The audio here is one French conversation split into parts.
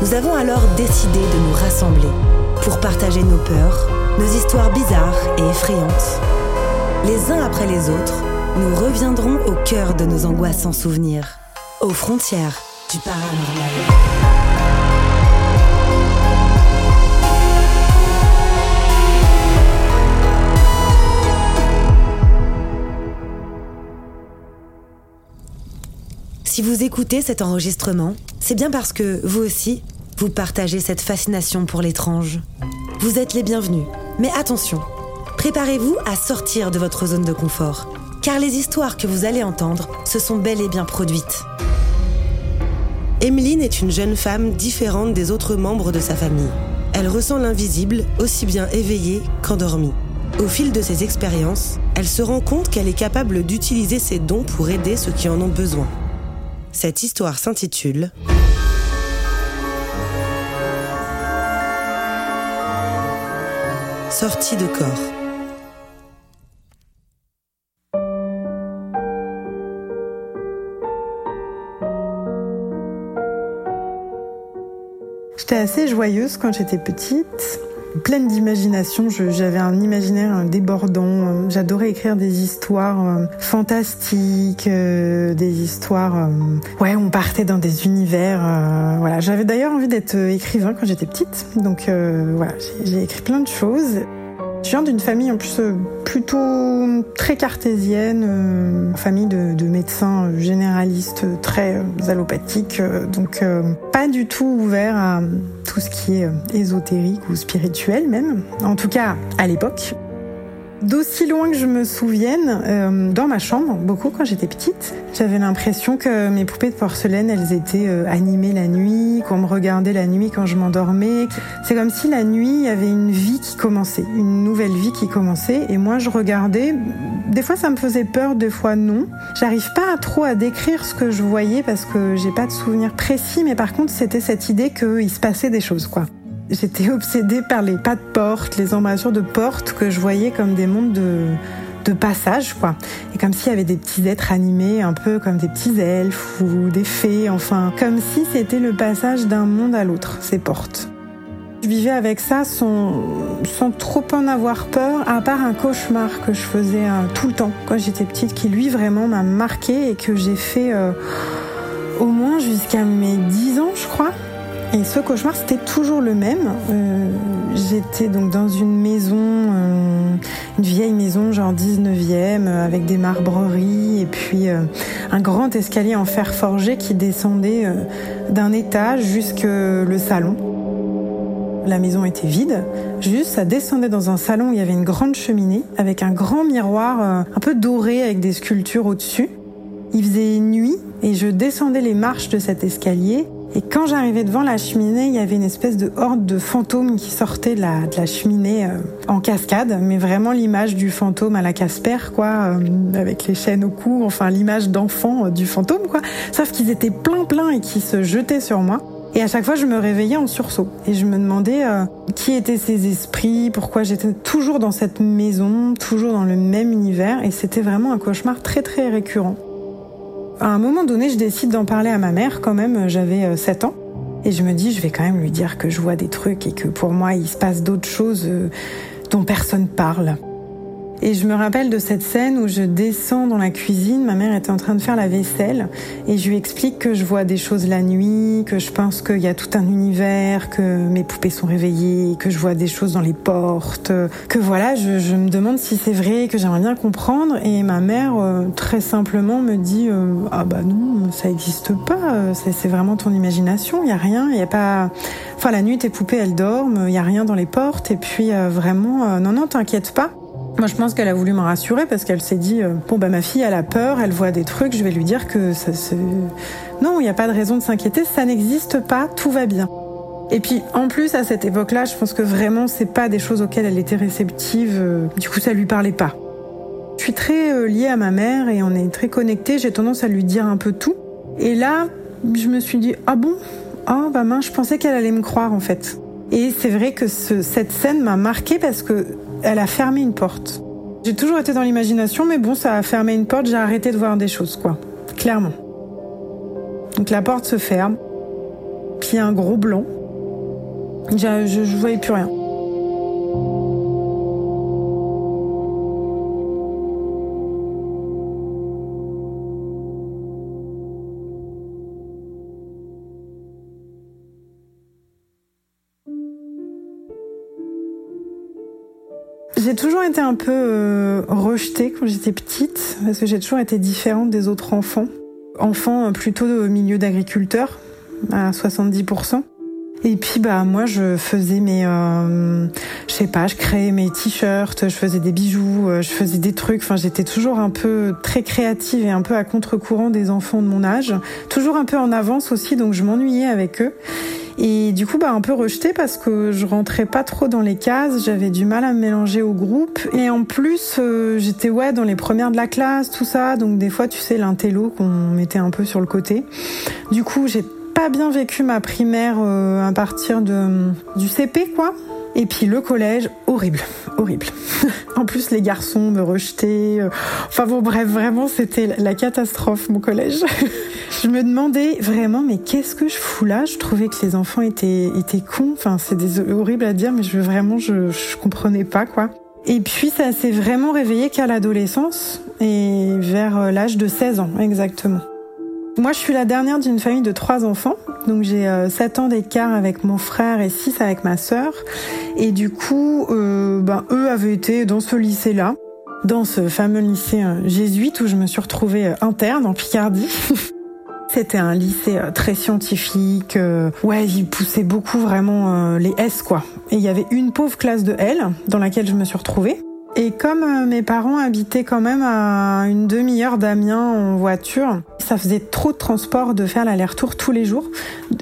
Nous avons alors décidé de nous rassembler pour partager nos peurs, nos histoires bizarres et effrayantes. Les uns après les autres, nous reviendrons au cœur de nos angoissants souvenirs, aux frontières du paranormal. Si vous écoutez cet enregistrement, c'est bien parce que, vous aussi, vous partagez cette fascination pour l'étrange. Vous êtes les bienvenus. Mais attention, préparez-vous à sortir de votre zone de confort, car les histoires que vous allez entendre se sont bel et bien produites. Emeline est une jeune femme différente des autres membres de sa famille. Elle ressent l'invisible aussi bien éveillée qu'endormie. Au fil de ses expériences, elle se rend compte qu'elle est capable d'utiliser ses dons pour aider ceux qui en ont besoin. Cette histoire s'intitule Sortie de corps. J'étais assez joyeuse quand j'étais petite pleine d'imagination. J'avais un imaginaire débordant. J'adorais écrire des histoires euh, fantastiques, euh, des histoires. Euh, ouais, on partait dans des univers. Voilà, j'avais d'ailleurs envie d'être écrivain quand j'étais petite. Donc voilà, j'ai écrit plein de choses. Je viens d'une famille en plus euh, plutôt très cartésienne, euh, famille de, de, médecins généralistes très euh, allopathiques, donc pas du tout ouvert à tout ce qui est ésotérique ou spirituel même, en tout cas à l'époque. D'aussi loin que je me souvienne, euh, dans ma chambre, beaucoup quand j'étais petite, j'avais l'impression que mes poupées de porcelaine, elles étaient euh, animées la nuit, qu'on me regardait la nuit quand je m'endormais. C'est comme si la nuit, il y avait une vie qui commençait, une nouvelle vie qui commençait, et moi je regardais. Des fois ça me faisait peur, des fois non. J'arrive pas trop à décrire ce que je voyais parce que j'ai pas de souvenir précis, mais par contre c'était cette idée qu'il se passait des choses, quoi. J'étais obsédée par les pas de porte, les embrasures de porte que je voyais comme des mondes de, passage, quoi. Et comme s'il y avait des petits êtres animés, un peu comme des petits elfes ou des fées, enfin, comme si c'était le passage d'un monde à l'autre, ces portes. Je vivais avec ça sans, trop en avoir peur, à part un cauchemar que je faisais euh, tout le temps quand j'étais petite, qui lui vraiment m'a marqué et que j'ai fait euh, au moins jusqu'à mes 10 ans, je crois. Et ce cauchemar, c'était toujours le même. Euh, j'étais donc dans une maison, euh, une vieille maison, genre 19e, euh, avec des marbreries et puis un grand escalier en fer forgé qui descendait d'un étage jusque le salon. La maison était vide, juste ça descendait dans un salon où il y avait une grande cheminée avec un grand miroir un peu doré avec des sculptures au-dessus. Il faisait nuit et je descendais les marches de cet escalier et quand j'arrivais devant la cheminée, il y avait une espèce de horde de fantômes qui sortaient de la, de la cheminée euh, en cascade, mais vraiment l'image du fantôme à la Casper, quoi, euh, avec les chaînes au cou, enfin l'image d'enfant euh, du fantôme, quoi. Sauf qu'ils étaient plein plein et qui se jetaient sur moi. Et à chaque fois, je me réveillais en sursaut. Et je me demandais qui étaient ces esprits, pourquoi j'étais toujours dans cette maison, toujours dans le même univers. Et c'était vraiment un cauchemar très très récurrent à un moment donné, je décide d'en parler à ma mère quand même, j'avais 7 euh, ans. Et je me dis, je vais quand même lui dire que je vois des trucs et que pour moi, il se passe d'autres choses euh, dont personne parle. Et je me rappelle de cette scène où je descends dans la cuisine, ma mère était en train de faire la vaisselle, et je lui explique que je vois des choses la nuit, que je pense qu'il y a tout un univers, que mes poupées sont réveillées, que je vois des choses dans les portes, que voilà, je, me demande si c'est vrai, que j'aimerais bien comprendre, et ma mère euh, très simplement me dit euh, ah bah non, ça n'existe pas, euh, c'est vraiment ton imagination, il y a rien, il y a pas, enfin la nuit tes poupées elles dorment, il y a rien dans les portes, et puis vraiment non non t'inquiète pas. Moi, je pense qu'elle a voulu me rassurer parce qu'elle s'est dit euh, bon bah ma fille elle a peur, elle voit des trucs, je vais lui dire que ça se non, il n'y a pas de raison de s'inquiéter, ça n'existe pas, tout va bien. Et puis en plus à cette époque-là, je pense que vraiment c'est pas des choses auxquelles elle était réceptive. Euh, du coup, ça lui parlait pas. Je suis très euh, liée à ma mère et on est très connectés. J'ai tendance à lui dire un peu tout. Et là, je me suis dit ah bon, ah bah mince, je pensais qu'elle allait me croire en fait. Et c'est vrai que cette scène m'a marquée parce que elle a fermé une porte. J'ai toujours été dans l'imagination, mais bon, ça a fermé une porte, j'ai arrêté de voir des choses, quoi. Clairement. Donc la porte se ferme, puis un gros blanc. Je, je, je voyais plus rien. Toujours été un peu euh, rejetée quand j'étais petite, parce que j'ai toujours été différente des autres enfants. Enfant euh, plutôt au milieu d'agriculteurs, à 70%. Et puis bah moi je faisais mes, euh, je sais pas, je créais mes t-shirts, je faisais des bijoux, je faisais des trucs. Enfin j'étais toujours un peu très créative et un peu à contre-courant des enfants de mon âge, toujours un peu en avance aussi, donc je m'ennuyais avec eux. Et du coup, bah, un peu rejetée parce que je rentrais pas trop dans les cases, j'avais du mal à me mélanger au groupe. Et en plus, euh, j'étais ouais dans les premières de la classe, tout ça. Donc des fois, tu sais, l'intello qu'on mettait un peu sur le côté. Du coup, j'ai pas bien vécu ma primaire euh, à partir de, du CP, quoi. Et puis le collège, horrible, horrible. en plus, les garçons me rejetaient. Euh, enfin bon, bref, vraiment, c'était la catastrophe, mon collège. je me demandais vraiment, mais qu'est-ce que je fous là? Je trouvais que les enfants étaient, étaient cons. Enfin, c'est horrible à dire, mais je vraiment, je, je comprenais pas, quoi. Et puis, ça s'est vraiment réveillé qu'à l'adolescence et vers euh, l'âge de 16 ans, exactement. Moi, je suis la dernière d'une famille de trois enfants. Donc, j'ai 7 euh, ans d'écart avec mon frère et 6 avec ma sœur. Et du coup, euh, ben, eux avaient été dans ce lycée-là, dans ce fameux lycée euh, jésuite où je me suis retrouvée interne en Picardie. C'était un lycée très scientifique. Ouais, il poussait beaucoup vraiment les S, quoi. Et il y avait une pauvre classe de L dans laquelle je me suis retrouvée. Et comme euh, mes parents habitaient quand même à une demi-heure d'Amiens en voiture, ça faisait trop de transport de faire l'aller-retour tous les jours.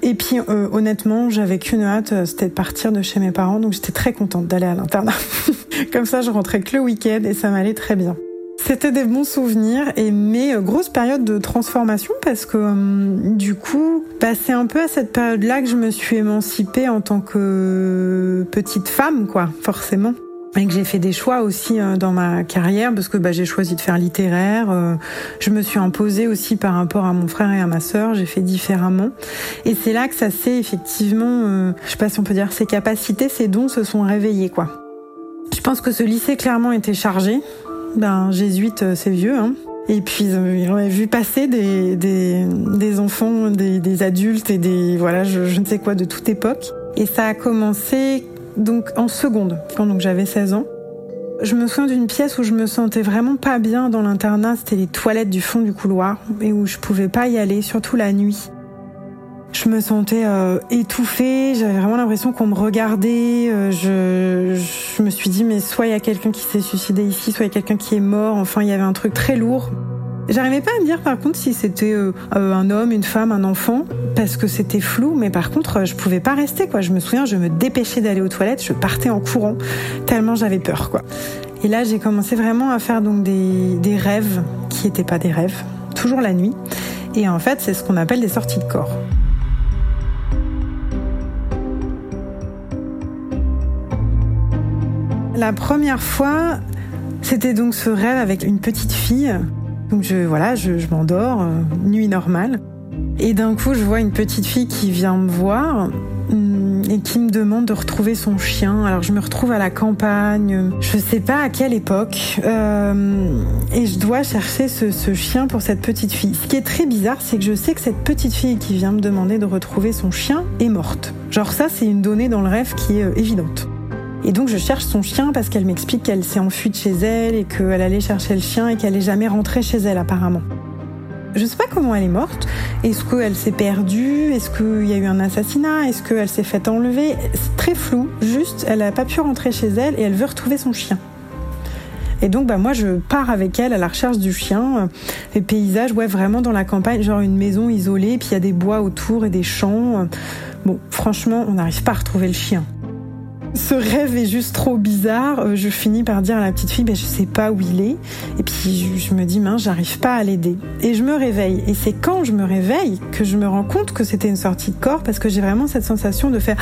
Et puis euh, honnêtement, j'avais qu'une hâte, euh, c'était de partir de chez mes parents, donc j'étais très contente d'aller à l'internat. Comme ça, je rentrais que le week-end et ça m'allait très bien. C'était des bons souvenirs et mes grosses périodes de transformation parce que du coup, bah, c'est un peu à cette période-là que je me suis émancipée en tant que petite femme, quoi, forcément. Et que j'ai fait des choix aussi euh, dans ma carrière parce que bah, j'ai choisi de faire littéraire. Euh, je me suis imposée aussi par rapport à mon frère et à ma sœur. J'ai fait différemment. Et c'est là que ça s'est effectivement, euh, je sais pas si on peut dire, ses capacités, ses dons se sont réveillés quoi. Je pense que ce lycée clairement était chargé. Ben jésuite, c'est vieux. Hein. Et puis ils ont vu passer des, des, des enfants, des, des, adultes et des voilà, je, je ne sais quoi de toute époque. Et ça a commencé donc en seconde, quand j'avais 16 ans. Je me souviens d'une pièce où je me sentais vraiment pas bien dans l'internat, c'était les toilettes du fond du couloir et où je pouvais pas y aller, surtout la nuit. Je me sentais euh, étouffée, j'avais vraiment l'impression qu'on me regardait. Euh, je, je me suis dit mais soit il y a quelqu'un qui s'est suicidé ici, soit il y a quelqu'un qui est mort. Enfin il y avait un truc très lourd. J'arrivais pas à me dire par contre si c'était euh, euh, un homme, une femme, un enfant, parce que c'était flou, mais par contre je pouvais pas rester. Je me souviens, je me dépêchais d'aller aux toilettes, je partais en courant, tellement j'avais peur. Et là j'ai commencé vraiment à faire des, des rêves qui étaient pas des rêves, toujours la nuit. Et en fait c'est ce qu'on appelle des sorties de corps. La première fois, c'était donc ce rêve avec une petite fille donc je voilà, je, m'endors, euh, nuit normale. Et d'un coup, je vois une petite fille qui vient me voir hum, et qui me demande de retrouver son chien. Alors je me retrouve à la campagne, je sais pas à quelle époque, euh, et je dois chercher ce, ce, chien pour cette petite fille. Ce qui est très bizarre, c'est que je sais que cette petite fille qui vient me demander de retrouver son chien est morte. Genre ça, c'est une donnée dans le rêve qui est euh, évidente. Et donc je cherche son chien parce qu'elle m'explique qu'elle s'est enfuie de chez elle et qu'elle allait chercher le chien et qu'elle n'est jamais rentrée chez elle apparemment. Je sais pas comment elle est morte. Est-ce qu'elle s'est perdue? Est-ce qu'il y a eu un assassinat? Est-ce qu'elle s'est faite enlever? C'est très flou. Juste, elle n'a pas pu rentrer chez elle et elle veut retrouver son chien. Et donc, bah, moi, je pars avec elle à la recherche du chien. Les paysages, ouais, vraiment dans la campagne, genre une maison isolée, puis il y a des bois autour et des champs. Bon, franchement, on n'arrive pas à retrouver le chien. Ce rêve est juste trop bizarre. Euh, je finis par dire à la petite fille, ben, je sais pas où il est. Et puis je me dis, mince, j'arrive pas à l'aider. Et je me réveille. Et c'est quand je me réveille que je me rends compte que c'était une sortie de corps parce que j'ai vraiment cette sensation de faire,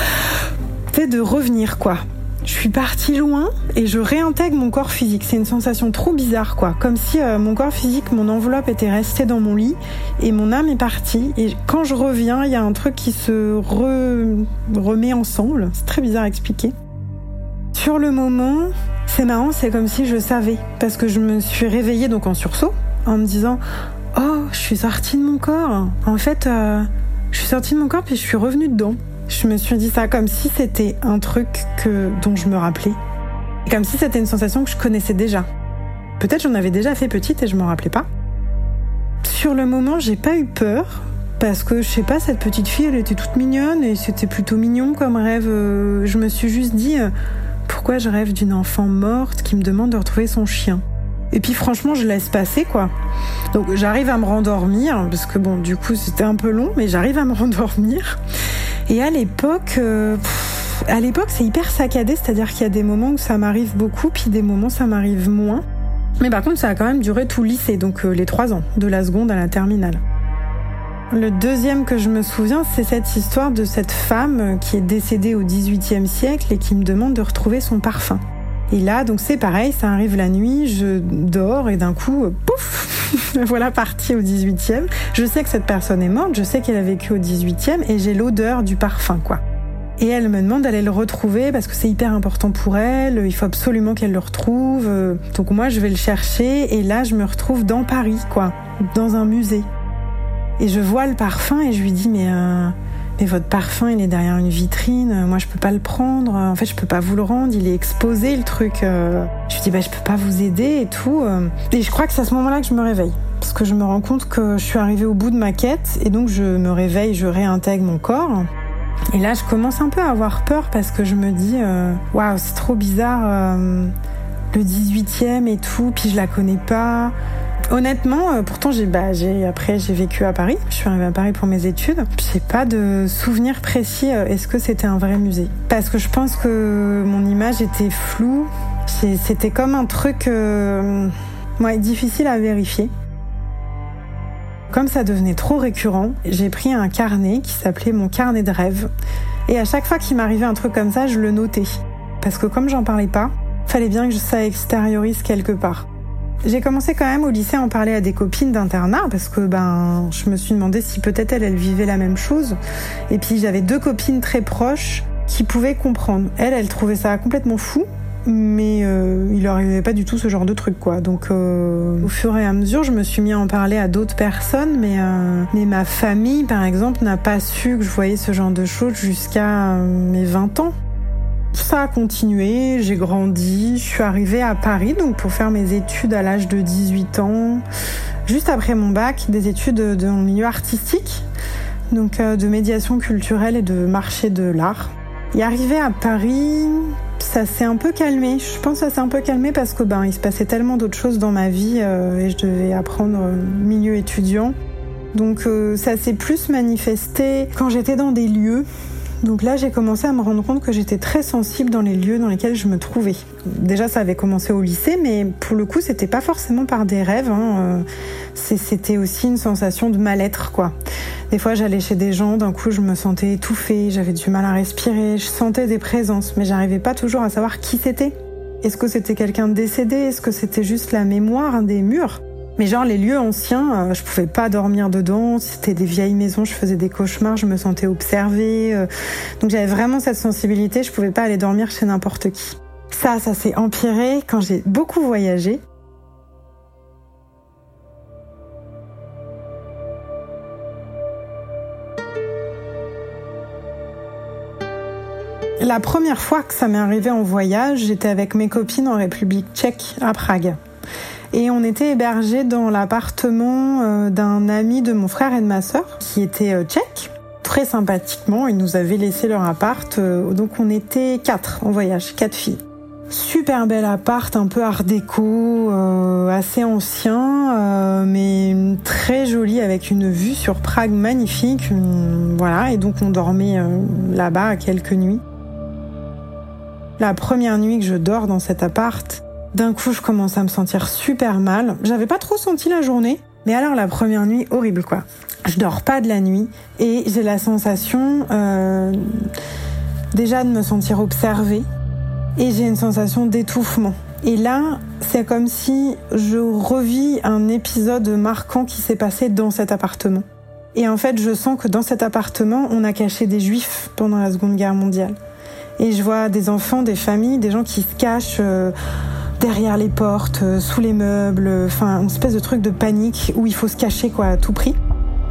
de revenir quoi. Je suis partie loin et je réintègre mon corps physique. C'est une sensation trop bizarre, quoi. Comme si euh, mon corps physique, mon enveloppe était restée dans mon lit et mon âme est partie. Et quand je reviens, il y a un truc qui se remet ensemble. C'est très bizarre à expliquer. Sur le moment, c'est marrant, c'est comme si je savais. Parce que je me suis réveillée donc en sursaut, en me disant Oh, je suis sortie de mon corps. En fait, euh, je suis sortie de mon corps puis je suis revenue dedans. Je me suis dit ça comme si c'était un truc que, dont je me rappelais. Comme si c'était une sensation que je connaissais déjà. Peut-être j'en avais déjà fait petite et je m'en rappelais pas. Sur le moment, j'ai pas eu peur. Parce que je sais pas, cette petite fille, elle était toute mignonne et c'était plutôt mignon comme rêve. Euh, je me suis juste dit, euh, pourquoi je rêve d'une enfant morte qui me demande de retrouver son chien? Et puis franchement, je laisse passer quoi. Donc j'arrive à me rendormir parce que bon, du coup c'était un peu long, mais j'arrive à me rendormir. Et à l'époque, euh, à l'époque c'est hyper saccadé, c'est-à-dire qu'il y a des moments où ça m'arrive beaucoup, puis des moments où ça m'arrive moins. Mais par contre, ça a quand même duré tout le lycée, donc euh, les trois ans, de la seconde à la terminale. Le deuxième que je me souviens, c'est cette histoire de cette femme qui est décédée au XVIIIe siècle et qui me demande de retrouver son parfum. Et là, donc c'est pareil, ça arrive la nuit, je dors et d'un coup, euh, pouf, voilà partie au 18e. Je sais que cette personne est morte, je sais qu'elle a vécu au 18e et j'ai l'odeur du parfum, quoi. Et elle me demande d'aller le retrouver parce que c'est hyper important pour elle, il faut absolument qu'elle le retrouve. Donc moi, je vais le chercher et là, je me retrouve dans Paris, quoi, dans un musée. Et je vois le parfum et je lui dis, mais... Euh, mais votre parfum il est derrière une vitrine, moi je peux pas le prendre, en fait je peux pas vous le rendre, il est exposé le truc. Euh. Je lui dis bah je peux pas vous aider et tout. Euh. Et je crois que c'est à ce moment-là que je me réveille. Parce que je me rends compte que je suis arrivée au bout de ma quête et donc je me réveille, je réintègre mon corps. Et là je commence un peu à avoir peur parce que je me dis euh, waouh c'est trop bizarre le 18e et tout, puis je la connais pas. Honnêtement, euh, pourtant j'ai bah, après j'ai vécu à Paris. Je suis arrivée à Paris pour mes études. J'ai pas de souvenir précis. Euh, est-ce que c'était un vrai musée? Parce que je pense que mon image était floue. C'était comme un truc euh, difficile à vérifier. Comme ça devenait trop récurrent, j'ai pris un carnet qui s'appelait mon carnet de rêve. Et à chaque fois qu'il m'arrivait un truc comme ça, je le notais. Parce que comme j'en parlais pas, Fallait bien que ça extériorise quelque part. J'ai commencé quand même au lycée à en parler à des copines d'internat parce que ben je me suis demandé si peut-être elles, elles vivaient la même chose. Et puis j'avais deux copines très proches qui pouvaient comprendre. Elle, elle trouvait ça complètement fou, mais euh, il leur arrivait pas du tout ce genre de truc quoi. Donc euh, au fur et à mesure, je me suis mis à en parler à d'autres personnes, mais euh, mais ma famille par exemple n'a pas su que je voyais ce genre de choses jusqu'à mes 20 ans. Ça a continué, j'ai grandi, je suis arrivée à Paris donc pour faire mes études à l'âge de 18 ans, juste après mon bac, des études dans le milieu artistique, donc de médiation culturelle et de marché de l'art. Et arrivé à Paris, ça s'est un peu calmé. Je pense que ça s'est un peu calmé parce que ben il se passait tellement d'autres choses dans ma vie euh, et je devais apprendre euh, milieu étudiant. Donc euh, ça s'est plus manifesté quand j'étais dans des lieux donc là, j'ai commencé à me rendre compte que j'étais très sensible dans les lieux dans lesquels je me trouvais. Déjà, ça avait commencé au lycée, mais pour le coup, c'était pas forcément par des rêves. Hein. Euh, c'était aussi une sensation de mal-être, quoi. Des fois, j'allais chez des gens, d'un coup, je me sentais étouffée, j'avais du mal à respirer, je sentais des présences, mais j'arrivais pas toujours à savoir qui c'était. Est-ce que c'était quelqu'un décédé? Est-ce que c'était juste la mémoire des murs? Mais genre les lieux anciens, euh, je pouvais pas dormir dedans. C'était des vieilles maisons, je faisais des cauchemars, je me sentais observée. Euh. donc j'avais vraiment cette sensibilité. Je pouvais pas aller dormir chez n'importe qui. Ça, ça s'est empiré quand j'ai beaucoup voyagé. La première fois que ça m'est arrivé en voyage, j'étais avec mes copines en République tchèque à Prague. Et on était hébergés dans l'appartement euh, d'un ami de mon frère et de ma sœur, qui était euh, tchèque. Très sympathiquement, ils nous avaient laissé leur appart. Euh, donc on était quatre en voyage, quatre filles. Super bel appart, un peu art déco, assez ancien, mais très joli avec une vue sur Prague magnifique. voilà, et donc on dormait là-bas quelques nuits. La première nuit que je dors dans cet appart, d'un coup, je commence à me sentir super mal. J'avais pas trop senti la journée, mais alors la première nuit, horrible quoi. Je dors pas de la nuit et j'ai la sensation euh, déjà de me sentir observée et j'ai une sensation d'étouffement. Et là, c'est comme si je revis un épisode marquant qui s'est passé dans cet appartement. Et en fait, je sens que dans cet appartement, on a caché des juifs pendant la Seconde Guerre mondiale. Et je vois des enfants, des familles, des gens qui se cachent. Euh, derrière les portes, euh, sous les meubles, enfin une espèce de truc de panique où il faut se cacher quoi à tout prix.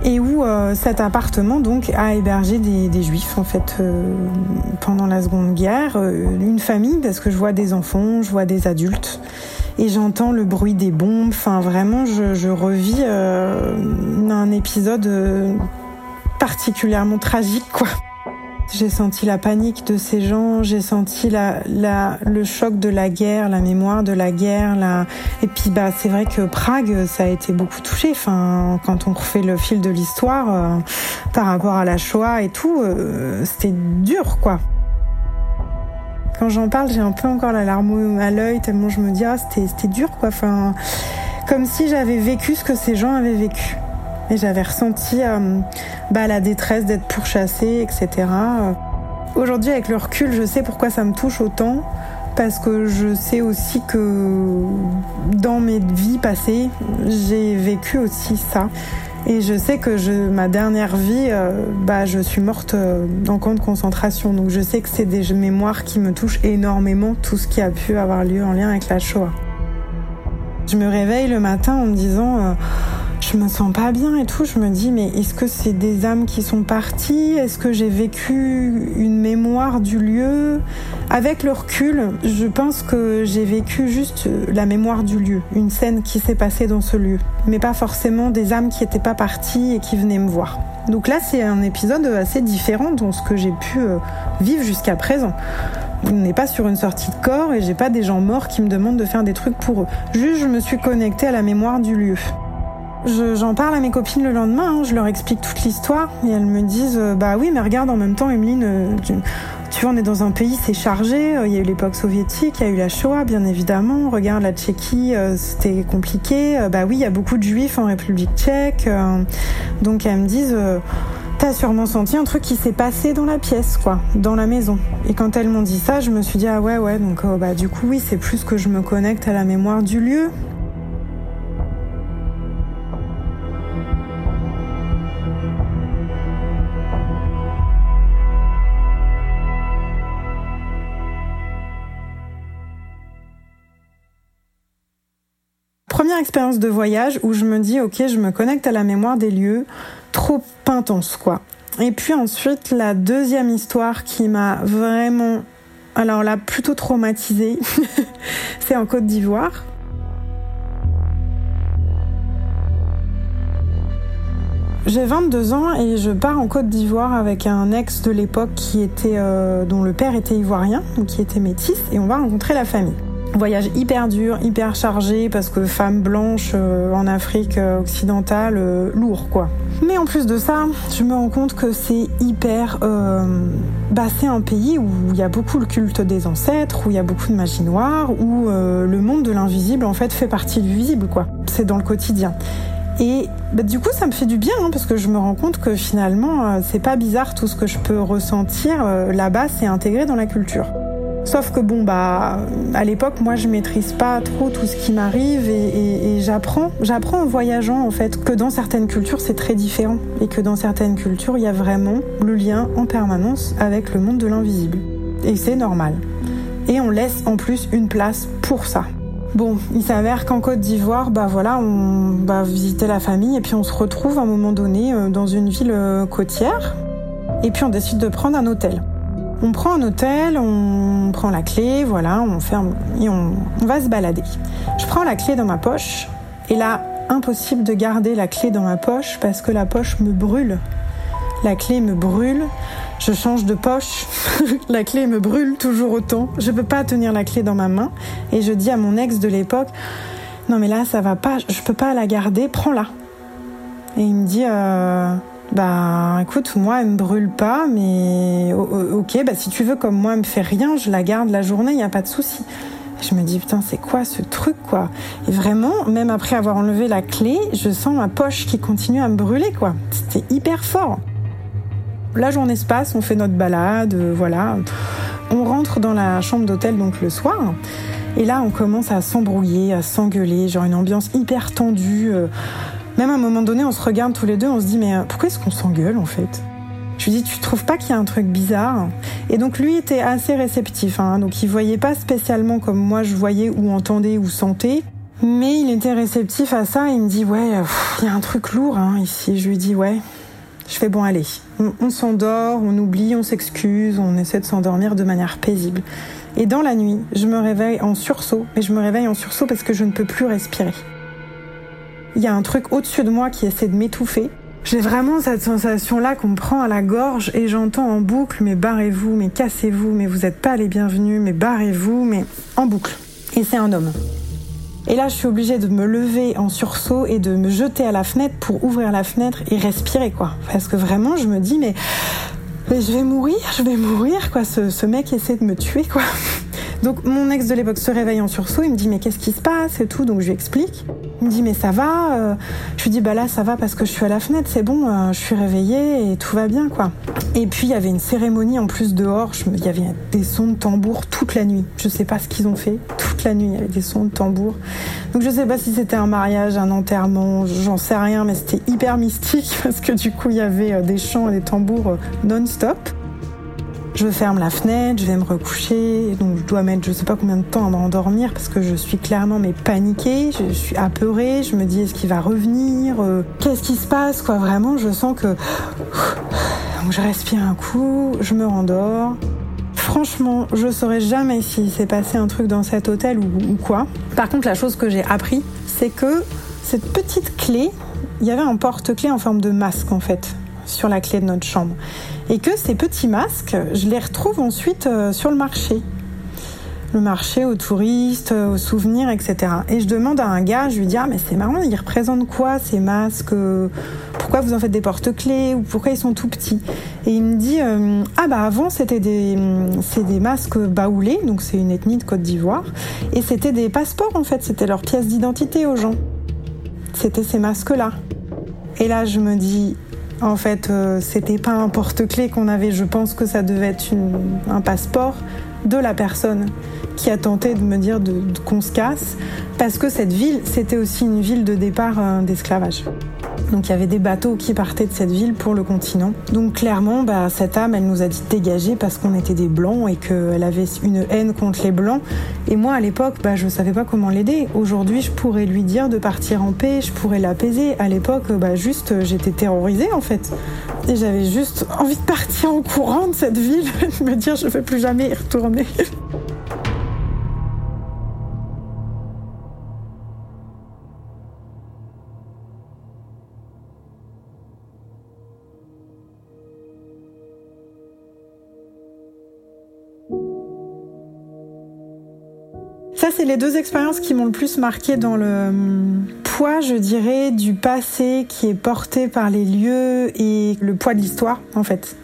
Et où euh, cet appartement donc a hébergé des, juifs en fait euh, pendant la Seconde Guerre, une famille parce que je vois des enfants, je vois des adultes et j'entends le bruit des bombes. Enfin vraiment je, je revis un épisode particulièrement tragique quoi. J'ai senti la panique de ces gens, j'ai senti la, la, le choc de la guerre, la mémoire de la guerre. La... Et puis bah, c'est vrai que Prague, ça a été beaucoup touché. Enfin, quand on refait le fil de l'histoire euh, par rapport à la Shoah et tout, euh, c'était dur quoi. Quand j'en parle, j'ai un peu encore la larme à l'œil tellement je me dis ah c'était dur quoi. Enfin, comme si j'avais vécu ce que ces gens avaient vécu. Et j'avais ressenti euh, bah, la détresse d'être pourchassée, etc. Aujourd'hui, avec le recul, je sais pourquoi ça me touche autant. Parce que je sais aussi que dans mes vies passées, j'ai vécu aussi ça. Et je sais que ma dernière vie, euh, bah, je suis morte euh, en camp de concentration. Donc je sais que c'est des mémoires qui me touchent énormément, tout ce qui a pu avoir lieu en lien avec la Shoah. Je me réveille le matin en me disant je me sens pas bien et tout. Je me dis, mais est-ce que c'est des âmes qui sont parties? Est-ce que j'ai vécu une mémoire du lieu? Avec le recul, je pense que j'ai vécu juste la mémoire du lieu, une scène qui s'est passée dans ce lieu, mais pas forcément des âmes qui n'étaient pas parties et qui venaient me voir. Donc là, c'est un épisode assez différent dans ce que j'ai pu euh, vivre jusqu'à présent. On n'est pas sur une sortie de corps et j'ai pas des gens morts qui me demandent de faire des trucs pour eux. Juste, je me suis connectée à la mémoire du lieu. J'en parle à mes copines le lendemain, hein, je leur explique toute l'histoire et elles me disent euh, bah oui mais regarde en même temps Emeline, euh, tu, vois on est dans un pays c'est chargé, euh, il y a eu l'époque soviétique, il y a eu la Shoah bien évidemment, regarde la Tchéquie c'était compliqué, bah oui il y a beaucoup de juifs en République tchèque, donc elles me disent T'as sûrement senti un truc qui s'est passé dans la pièce, quoi, dans la maison. Et quand elles m'ont dit ça, je me suis dit, ah ouais, ouais, donc bah, du coup, oui, c'est plus que je me connecte à la mémoire du lieu. Première expérience de voyage où je me dis, ok, je me connecte à la mémoire des lieux, trop intense, quoi. Et puis ensuite, la deuxième histoire qui m'a vraiment, alors là, plutôt traumatisée, c'est en Côte d'Ivoire. J'ai 22 ans et je pars en Côte d'Ivoire avec un ex de l'époque qui était, euh, dont le père était ivoirien, donc qui était métis, et on va rencontrer la famille. Voyage hyper dur, hyper chargé, parce que femme blanche euh, en Afrique euh, occidentale, euh, lourd quoi. Mais en plus de ça, je me rends compte que c'est hyper... bah, c'est un pays où il y a beaucoup le culte des ancêtres, où il y a beaucoup de magie noire, où le monde de l'invisible en fait fait partie du visible quoi. C'est dans le quotidien. Et bah, du coup, ça me fait du bien hein, parce que je me rends compte que finalement, c'est pas bizarre tout ce que je peux ressentir là-bas, c'est intégré dans la culture. Sauf que bon, bah, à l'époque, moi, je maîtrise pas trop tout ce qui m'arrive et, j'apprends. J'apprends en voyageant, en fait, que dans certaines cultures, c'est très différent. Et que dans certaines cultures, il y a vraiment le lien en permanence avec le monde de l'invisible. Et c'est normal. Et on laisse en plus une place pour ça. Bon, il s'avère qu'en Côte d'Ivoire, bah voilà, on va visiter la famille et puis on se retrouve à un moment donné euh, dans une ville euh, côtière. Et puis on décide de prendre un hôtel. On prend un hôtel, on prend la clé, voilà, on ferme et on, va se balader. Je prends la clé dans ma poche et là, impossible de garder la clé dans ma poche parce que la poche me brûle. La clé me brûle, je change de poche, la clé me brûle toujours autant. Je peux pas tenir la clé dans ma main et je dis à mon ex de l'époque non mais là ça va pas, je peux pas la garder, prends-la. Et il me dit euh, bah écoute, moi elle me brûle pas, mais ok, bah si tu veux comme moi elle me fait rien, je la garde la journée, il y a pas de souci. Je me dis putain c'est quoi ce truc quoi? Et vraiment, même après avoir enlevé la clé, je sens ma poche qui continue à me brûler quoi. C'était hyper fort. La journée se passe, on fait notre balade, euh, voilà. On rentre dans la chambre d'hôtel donc le soir. Et là, on commence à s'embrouiller, à s'engueuler, genre une ambiance hyper tendue. Même à un moment donné, on se regarde tous les deux, on se dit mais euh, pourquoi est-ce qu'on s'engueule en fait? Je lui dis, tu trouves pas qu'il y a un truc bizarre? Et donc lui était assez réceptif, hein, donc il voyait pas spécialement comme moi je voyais ou entendais ou sentais, mais il était réceptif à ça. il me dit, ouais, il y a un truc lourd hein, ici. Je lui dis, ouais. Je fais bon, allez, on, on s'endort, on oublie, on s'excuse, on essaie de s'endormir de manière paisible. Et dans la nuit, je me réveille en sursaut, mais je me réveille en sursaut parce que je ne peux plus respirer. Il y a un truc au-dessus de moi qui essaie de m'étouffer. J'ai vraiment cette sensation-là qu'on me prend à la gorge et j'entends en boucle mais barrez-vous, mais cassez-vous, mais vous n'êtes pas les bienvenus, mais barrez-vous, mais en boucle. Et c'est un homme. Et là, je suis obligée de me lever en sursaut et de me jeter à la fenêtre pour ouvrir la fenêtre et respirer, quoi. Parce que vraiment, je me dis, mais, mais je vais mourir, je vais mourir, quoi. Ce, ce mec essaie de me tuer, quoi. Donc mon ex de l'époque se réveille en sursaut, il me dit mais qu'est-ce qui se passe et tout, donc je lui explique. Il me dit mais ça va, euh. je lui dis bah là ça va parce que je suis à la fenêtre, c'est bon, euh, je suis réveillée et tout va bien quoi. Et puis il y avait une cérémonie en plus dehors, il y avait des sons de tambour toute la nuit. Je sais pas ce qu'ils ont fait, toute la nuit il y avait des sons de tambour. Donc je sais pas si c'était un mariage, un enterrement, j'en sais rien, mais c'était hyper mystique parce que du coup il y avait euh, des chants et des tambours non-stop. Je ferme la fenêtre, je vais me recoucher, donc je dois mettre je sais pas combien de temps à m'endormir parce que je suis clairement mais paniquée, je suis apeurée, je me dis est-ce qu'il va revenir, euh, qu'est-ce qui se passe quoi vraiment, je sens que donc je respire un coup, je me rendors. Franchement, je saurais jamais s'il s'est passé un truc dans cet hôtel ou, ou quoi. Par contre, la chose que j'ai appris, c'est que cette petite clé, il y avait un porte-clé en forme de masque en fait sur la clé de notre chambre. Et que ces petits masques, je les retrouve ensuite euh, sur le marché. Le marché aux touristes, euh, aux souvenirs, etc. Et je demande à un gars, je lui dis Ah, mais c'est marrant, ils représentent quoi ces masques Pourquoi vous en faites des porte-clés Ou pourquoi ils sont tout petits? Et il me dit euh, Ah, bah avant, c'était des, des masques baoulés, donc c'est une ethnie de Côte d'Ivoire. Et c'était des passeports en fait, c'était leur pièce d'identité aux gens. C'était ces masques-là. Et là, je me dis En fait, euh, c'était pas un porte-clés qu'on avait, je pense que ça devait être un passeport de la personne qui a tenté de me dire qu'on se casse, parce que cette ville, c'était aussi une ville de départ euh, d'esclavage. Donc il y avait des bateaux qui partaient de cette ville pour le continent. Donc clairement, bah, cette âme, elle nous a dit de dégager parce qu'on était des blancs et qu'elle avait une haine contre les blancs. Et moi, à l'époque, bah, je ne savais pas comment l'aider. Aujourd'hui, je pourrais lui dire de partir en paix, je pourrais l'apaiser. À l'époque, bah, juste, j'étais terrorisée en fait. Et j'avais juste envie de partir en courant de cette ville, de me dire je ne veux plus jamais y retourner. Les deux expériences qui m'ont le plus marqué dans le hum, poids, je dirais, du passé qui est porté par les lieux et le poids de l'histoire, en fait.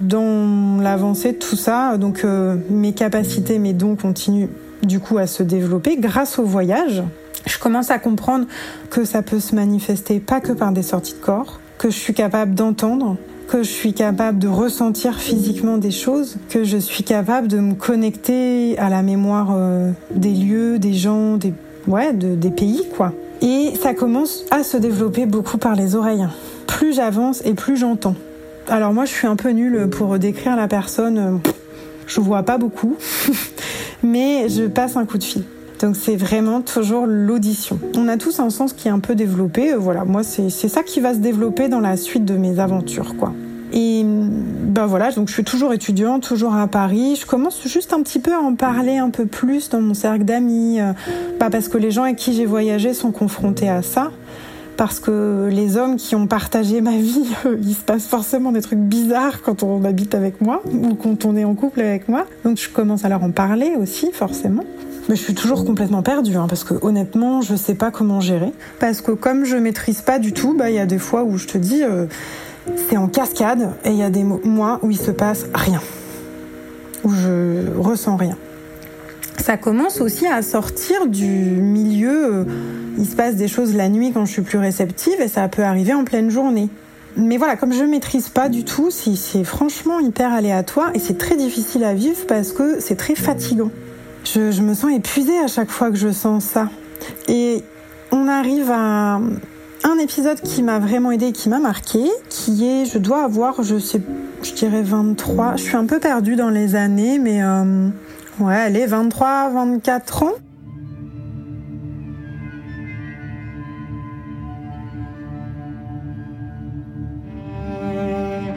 Dans l'avancée de tout ça, donc euh, mes capacités, mes dons continuent du coup à se développer grâce au voyage. Je commence à comprendre que ça peut se manifester pas que par des sorties de corps, que je suis capable d'entendre, que je suis capable de ressentir physiquement des choses, que je suis capable de me connecter à la mémoire euh, des lieux, des gens, des, ouais, des pays, quoi. Et ça commence à se développer beaucoup par les oreilles. Plus j'avance et plus j'entends. Alors moi, je suis un peu nulle pour décrire la personne. Je vois pas beaucoup, mais je passe un coup de fil. Donc c'est vraiment toujours l'audition. On a tous un sens qui est un peu développé. Euh, voilà, moi c'est ça qui va se développer dans la suite de mes aventures, quoi. Et ben voilà, donc je suis toujours étudiante, toujours à Paris. Je commence juste un petit peu à en parler un peu plus dans mon cercle d'amis, euh, pas parce que les gens avec qui j'ai voyagé sont confrontés à ça, parce que les hommes qui ont partagé ma vie, il se passe forcément des trucs bizarres quand on habite avec moi ou quand on est en couple avec moi. Donc je commence à leur en parler aussi, forcément. Mais je suis toujours complètement perdue, hein, parce que honnêtement, je sais pas comment gérer. Parce que comme je maîtrise pas du tout, bah il y a des fois où je te dis, euh, c'est en cascade, et il y a des mois où il se passe rien, où je ressens rien. Ça commence aussi à sortir du milieu. Euh, il se passe des choses la nuit quand je suis plus réceptive, et ça peut arriver en pleine journée. Mais voilà, comme je maîtrise pas du tout, c'est franchement hyper aléatoire et c'est très difficile à vivre parce que c'est très fatigant. Je, me sens épuisée à chaque fois que je sens ça. Et on arrive à un épisode qui m'a vraiment aidé qui m'a marqué, qui est, je dois avoir, je sais, je dirais 23. Je suis un peu perdue dans les années, mais euh, ouais, allez, 23, 24 ans.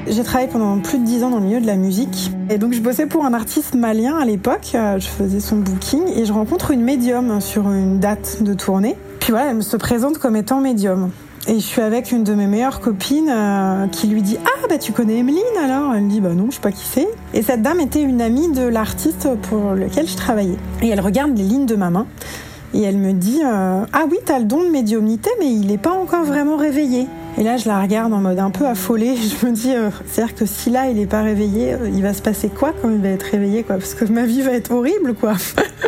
J'ai travaillé pendant plus de 10 ans dans le milieu de la musique. Et donc je bossais pour un artiste malien à l'époque. Euh, je faisais son booking et je rencontre une médium sur une date de tournée. Puis voilà, elle me se présente comme étant médium. Et je suis avec une de mes meilleures copines euh, qui lui dit Ah, bah tu connais Emeline alors? Elle me dit Bah non, je sais pas qui c'est. Et cette dame était une amie de l'artiste pour lequel je travaillais. Et elle regarde les lignes de ma main. Et elle me dit euh, Ah oui, t'as le don de médiumnité, mais il n'est pas encore vraiment réveillé. Et là, je la regarde en mode un peu affolée. Je me dis, euh, c'est-à-dire que si là, il n'est pas réveillé, euh, il va se passer quoi quand il va être réveillé, quoi? Parce que ma vie va être horrible, quoi.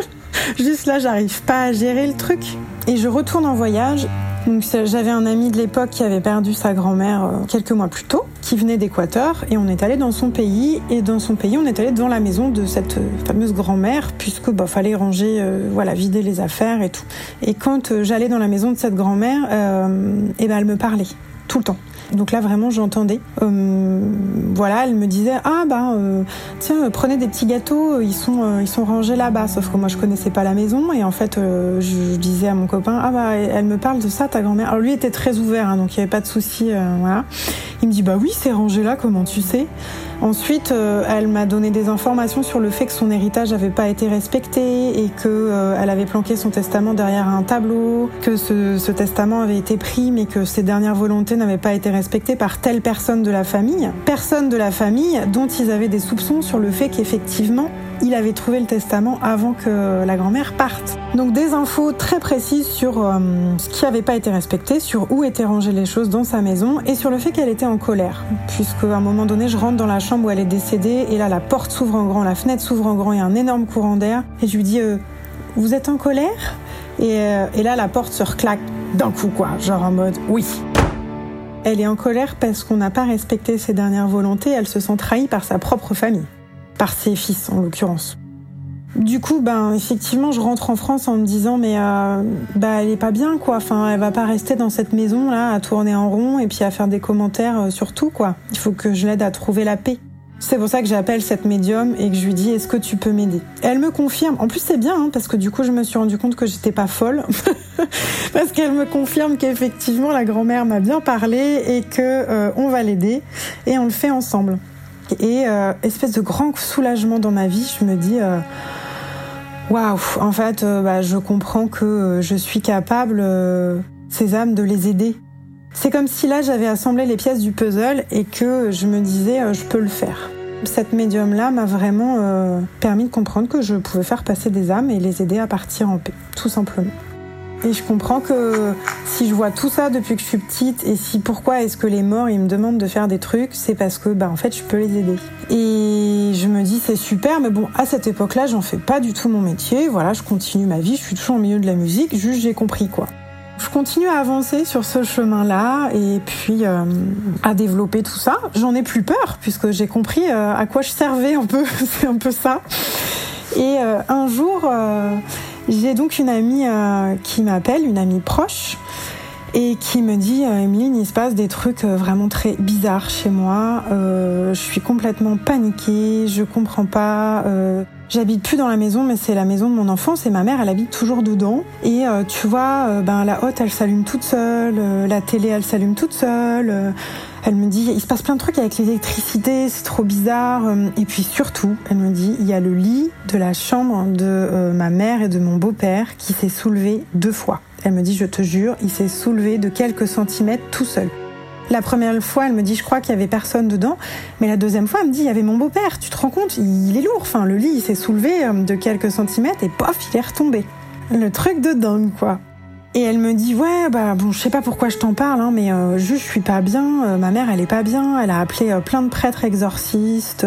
Juste là, j'arrive pas à gérer le truc. Et je retourne en voyage. Donc j'avais un ami de l'époque qui avait perdu sa grand-mère euh, quelques mois plus tôt, qui venait d'Équateur, et on est allé dans son pays. Et dans son pays, on est allé devant la maison de cette fameuse grand-mère, puisque bah fallait ranger, voilà, vider les affaires et tout. Et quand j'allais dans la maison de cette grand-mère, et ben elle me parlait tout le temps. Donc là vraiment j'entendais. Euh, voilà, elle me disait ah bah euh, tiens prenez des petits gâteaux, ils sont euh, ils sont rangés là-bas. Sauf que moi je connaissais pas la maison et en fait je, disais à mon copain ah bah elle me parle de ça ta grand-mère. Alors lui était très ouvert hein, donc il y avait pas de souci voilà. Il me dit bah oui c'est rangé là comment tu sais? Ensuite, euh, elle m'a donné des informations sur le fait que son héritage n'avait pas été respecté et que euh, elle avait planqué son testament derrière un tableau, que ce, ce, testament avait été pris mais que ses dernières volontés n'avaient pas été respectées par telle personne de la famille. Personne de la famille dont ils avaient des soupçons sur le fait qu'effectivement il avait trouvé le testament avant que la grand-mère parte. Donc des infos très précises sur euh, ce qui n'avait pas été respecté, sur où étaient rangées les choses dans sa maison et sur le fait qu'elle était en colère. Puisque à un moment donné, je rentre dans la chambre où elle est décédée et là la porte s'ouvre en grand, la fenêtre s'ouvre en grand, il y a un énorme courant d'air et je lui dis euh, Vous êtes en colère? Et, euh, et là la porte se reclaque d'un coup quoi, genre en mode oui. Elle est en colère parce qu'on n'a pas respecté ses dernières volontés, elle se sent trahie par sa propre famille, par ses fils en l'occurrence. Du coup, ben effectivement, je rentre en France en me disant mais euh, bah elle est pas bien quoi. Enfin, elle va pas rester dans cette maison là à tourner en rond et puis à faire des commentaires euh, sur tout quoi. Il faut que je l'aide à trouver la paix. C'est pour ça que j'appelle cette médium et que je lui dis est-ce que tu peux m'aider? Elle me confirme. En plus c'est bien hein, parce que du coup je me suis rendu compte que j'étais pas folle parce qu'elle me confirme qu'effectivement la grand-mère m'a bien parlé et que euh, on va l'aider et on le fait ensemble. Et euh, espèce de grand soulagement dans ma vie, je me dis euh, waouh, en fait bah, je comprends que je suis capable ces âmes de les aider c'est comme si là j'avais assemblé les pièces du puzzle et que je me disais euh, je peux le faire. Cette médium-là m'a vraiment euh, permis de comprendre que je pouvais faire passer des âmes et les aider à partir en paix, tout simplement. Et je comprends que si je vois tout ça depuis que je suis petite et si pourquoi est-ce que les morts ils me demandent de faire des trucs, c'est parce que bah en fait je peux les aider. Et je me dis c'est super, mais bon à cette époque-là j'en fais pas du tout mon métier. Voilà, je continue ma vie, je suis toujours au milieu de la musique, juste j'ai compris quoi. Je continue à avancer sur ce chemin-là et puis euh, à développer tout ça. J'en ai plus peur puisque j'ai compris euh, à quoi je servais un peu, c'est un peu ça. Et euh, un jour, j'ai donc une amie qui m'appelle, une amie proche, et qui me dit Emeline, il se passe des trucs vraiment très bizarres chez moi. je suis complètement paniquée, je comprends pas. J'habite plus dans la maison, mais c'est la maison de mon enfance et ma mère, elle habite toujours dedans. Et euh, tu vois, euh, ben la hotte, elle s'allume toute seule, euh, la télé, elle s'allume toute seule. Elle me dit, il se passe plein de trucs avec l'électricité, c'est trop bizarre. Et puis surtout, elle me dit, il y a le lit de la chambre de ma mère et de mon beau-père qui s'est soulevé deux fois. Elle me dit, je te jure, il s'est soulevé de quelques centimètres tout seul. La première fois, elle me dit, je crois qu'il y avait personne dedans. Mais la deuxième fois, elle me dit, il y avait mon beau-père. Tu te rends compte Il est lourd. Enfin, le lit, il s'est soulevé euh, de quelques centimètres et pof, il est retombé. Le truc de dingue, quoi. Et elle me dit ouais bah bon je sais pas pourquoi je t'en parle hein, mais euh, juste je suis pas bien euh, ma mère elle est pas bien elle a appelé plein de prêtres exorcistes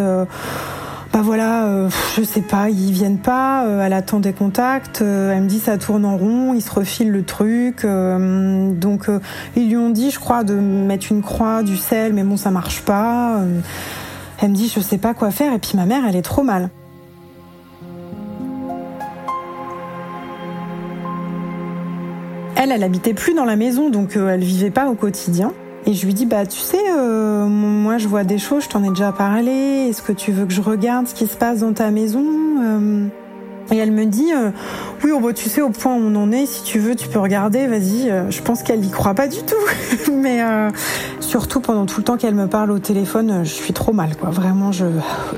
bah voilà, euh, je sais pas, ils viennent pas, euh, elle attend des contacts, euh, elle me dit ça tourne en rond, ils se refilent le truc, donc ils lui ont dit, je crois, de mettre une croix, du sel, mais bon ça marche pas. elle me dit je sais pas quoi faire et puis ma mère elle est trop mal. Elle, elle habitait plus dans la maison, donc elle vivait pas au quotidien. Et je lui dis, bah tu sais, euh, moi je vois des choses, je t'en ai déjà parlé, est-ce que tu veux que je regarde ce qui se passe dans ta maison euh? Et elle me dit, euh, oui, oh, bah, tu sais, au point où on en est, si tu veux, tu peux regarder, vas-y. Je pense qu'elle y croit pas du tout. Mais surtout pendant tout le temps qu'elle me parle au téléphone, je suis trop mal, quoi. Vraiment, je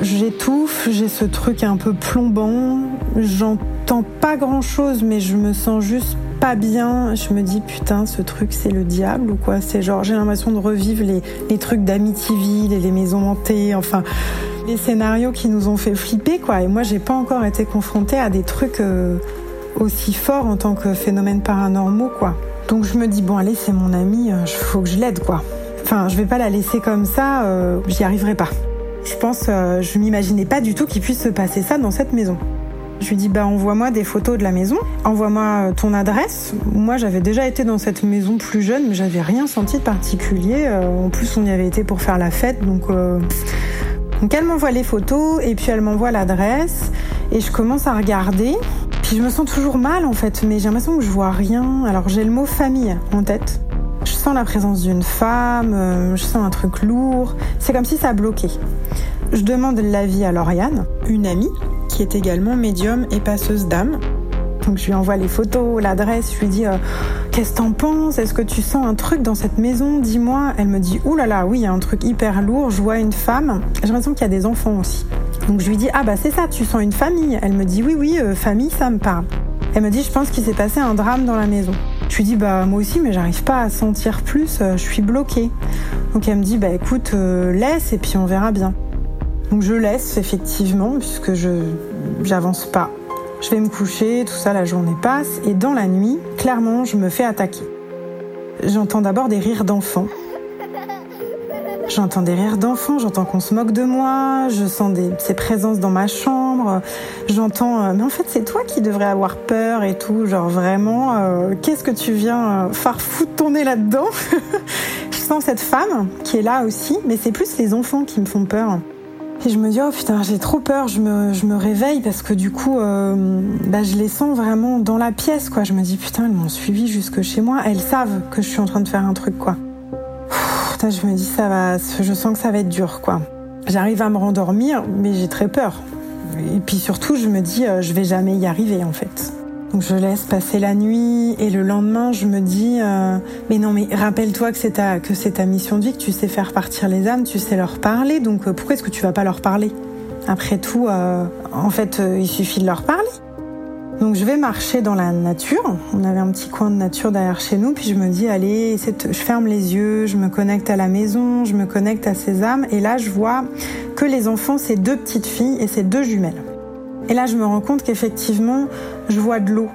j'étouffe, j'ai ce truc un peu plombant, j'entends pas grand-chose, mais je me sens juste bien. Je me dis putain, ce truc c'est le diable ou quoi? C'est genre j'ai l'impression de revivre les, les trucs d'Amityville et les maisons hantées, enfin les scénarios qui nous ont fait flipper quoi. Et moi j'ai pas encore été confrontée à des trucs euh, aussi forts en tant que phénomène paranormaux quoi. Donc je me dis bon allez c'est mon ami, il euh, faut que je l'aide quoi. Enfin je vais pas la laisser comme ça, euh, j'y arriverai pas. Je pense, je m'imaginais pas du tout qu'il puisse se passer ça dans cette maison. Je lui dis bah envoie-moi des photos de la maison, envoie-moi euh, ton adresse. Moi j'avais déjà été dans cette maison plus jeune, mais j'avais rien senti de particulier. Euh, en plus on y avait été pour faire la fête, donc euh, donc elle m'envoie les photos et puis elle m'envoie l'adresse et je commence à regarder. Puis je me sens toujours mal en fait, mais j'ai l'impression que je vois rien. Alors j'ai le mot famille en tête. Je sens la présence d'une femme, je sens un truc lourd. C'est comme si ça bloquait. Je demande l'avis à Lauriane, une amie, qui est également médium et passeuse d'âme. Donc je lui envoie les photos, l'adresse, je lui dis euh, qu'est-ce que t'en penses? Est-ce que tu sens un truc dans cette maison? Dis-moi. Elle me dit ouh là là, oui, il y a un truc hyper lourd. Je vois une femme. J'ai l'impression qu'il y a des enfants aussi. Donc je lui dis ah bah c'est ça, tu sens une famille. Elle me dit oui oui, euh, famille, ça me parle. Elle me dit je pense qu'il s'est passé un drame dans la maison. Je lui dis bah moi aussi mais j'arrive pas à sentir plus, euh, je suis bloquée. Donc elle me dit bah écoute laisse et puis on verra bien. Donc je laisse effectivement, puisque je j'avance pas. Je vais me coucher, tout ça, la journée passe, et dans la nuit, clairement, je me fais attaquer. J'entends d'abord des rires d'enfants. J'entends des rires d'enfants, j'entends qu'on se moque de moi, je sens des, ces présences dans ma chambre, j'entends euh, mais en fait c'est toi qui devrais avoir peur et tout, genre vraiment, euh, qu'est-ce que tu viens euh, farfoutre ton nez là-dedans? Sens cette femme qui est là aussi, mais c'est plus les enfants qui me font peur. Et je me dis, oh putain, j'ai trop peur, je me, je me réveille parce que du coup, euh, bah, je les sens vraiment dans la pièce, quoi. Je me dis, putain, elles m'ont suivi jusque chez moi, elles savent que je suis en train de faire un truc, quoi. putain, je me dis, ça va, je sens que ça va être dur, quoi. J'arrive à me rendormir, mais j'ai très peur. Et puis surtout, je me dis, euh, je vais jamais y arriver, en fait. Donc je laisse passer la nuit et le lendemain je me dis euh, mais non mais rappelle-toi que c'est ta que c'est ta mission de vie que tu sais faire partir les âmes, tu sais leur parler donc euh, pourquoi est-ce que tu vas pas leur parler? Après tout euh, en fait il suffit de leur parler. Donc je vais marcher dans la nature. On avait un petit coin de nature derrière chez nous, puis je me dis allez, je ferme les yeux, je me connecte à la maison, je me connecte à ces âmes, et là je vois que les enfants c'est deux petites filles et c'est deux jumelles. Et là, je me rends compte qu'effectivement, je vois de l'eau,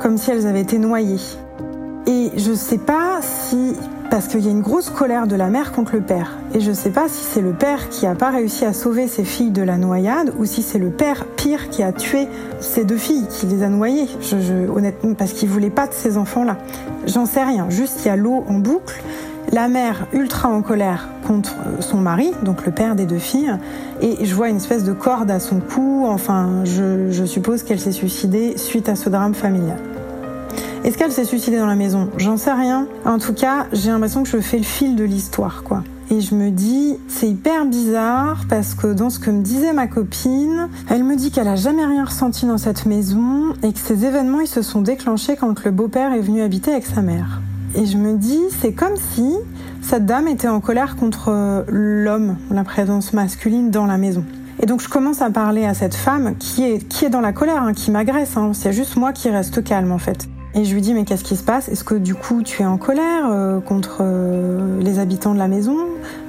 comme si elles avaient été noyées. Et je sais pas si, parce qu'il y a une grosse colère de la mère contre le père, et je sais pas si c'est le père qui a pas réussi à sauver ses filles de la noyade, ou si c'est le père pire qui a tué ses deux filles, qui les a noyées. Je, honnêtement, parce qu'il voulait pas de ces enfants-là. J'en sais rien. Juste, il y a l'eau en boucle. La mère ultra en colère contre son mari, donc le père des deux filles, et je vois une espèce de corde à son cou. Enfin, je, suppose qu'elle s'est suicidée suite à ce drame familial. Est-ce qu'elle s'est suicidée dans la maison? J'en sais rien. En tout cas, j'ai l'impression que je fais le fil de l'histoire, quoi. Et je me dis, c'est hyper bizarre parce que dans ce que me disait ma copine, elle me dit qu'elle a jamais rien ressenti dans cette maison et que ces événements ils se sont déclenchés quand le beau-père est venu habiter avec sa mère. Et je me dis, c'est comme si cette dame était en colère contre euh, l'homme, la présence masculine dans la maison. Et donc je commence à parler à cette femme qui est, qui est dans la colère, hein, qui m'agresse. Hein. C'est juste moi qui reste calme en fait. Et je lui dis mais qu'est-ce qui se passe? Est-ce que du coup tu es en colère euh, contre euh, les habitants de la maison?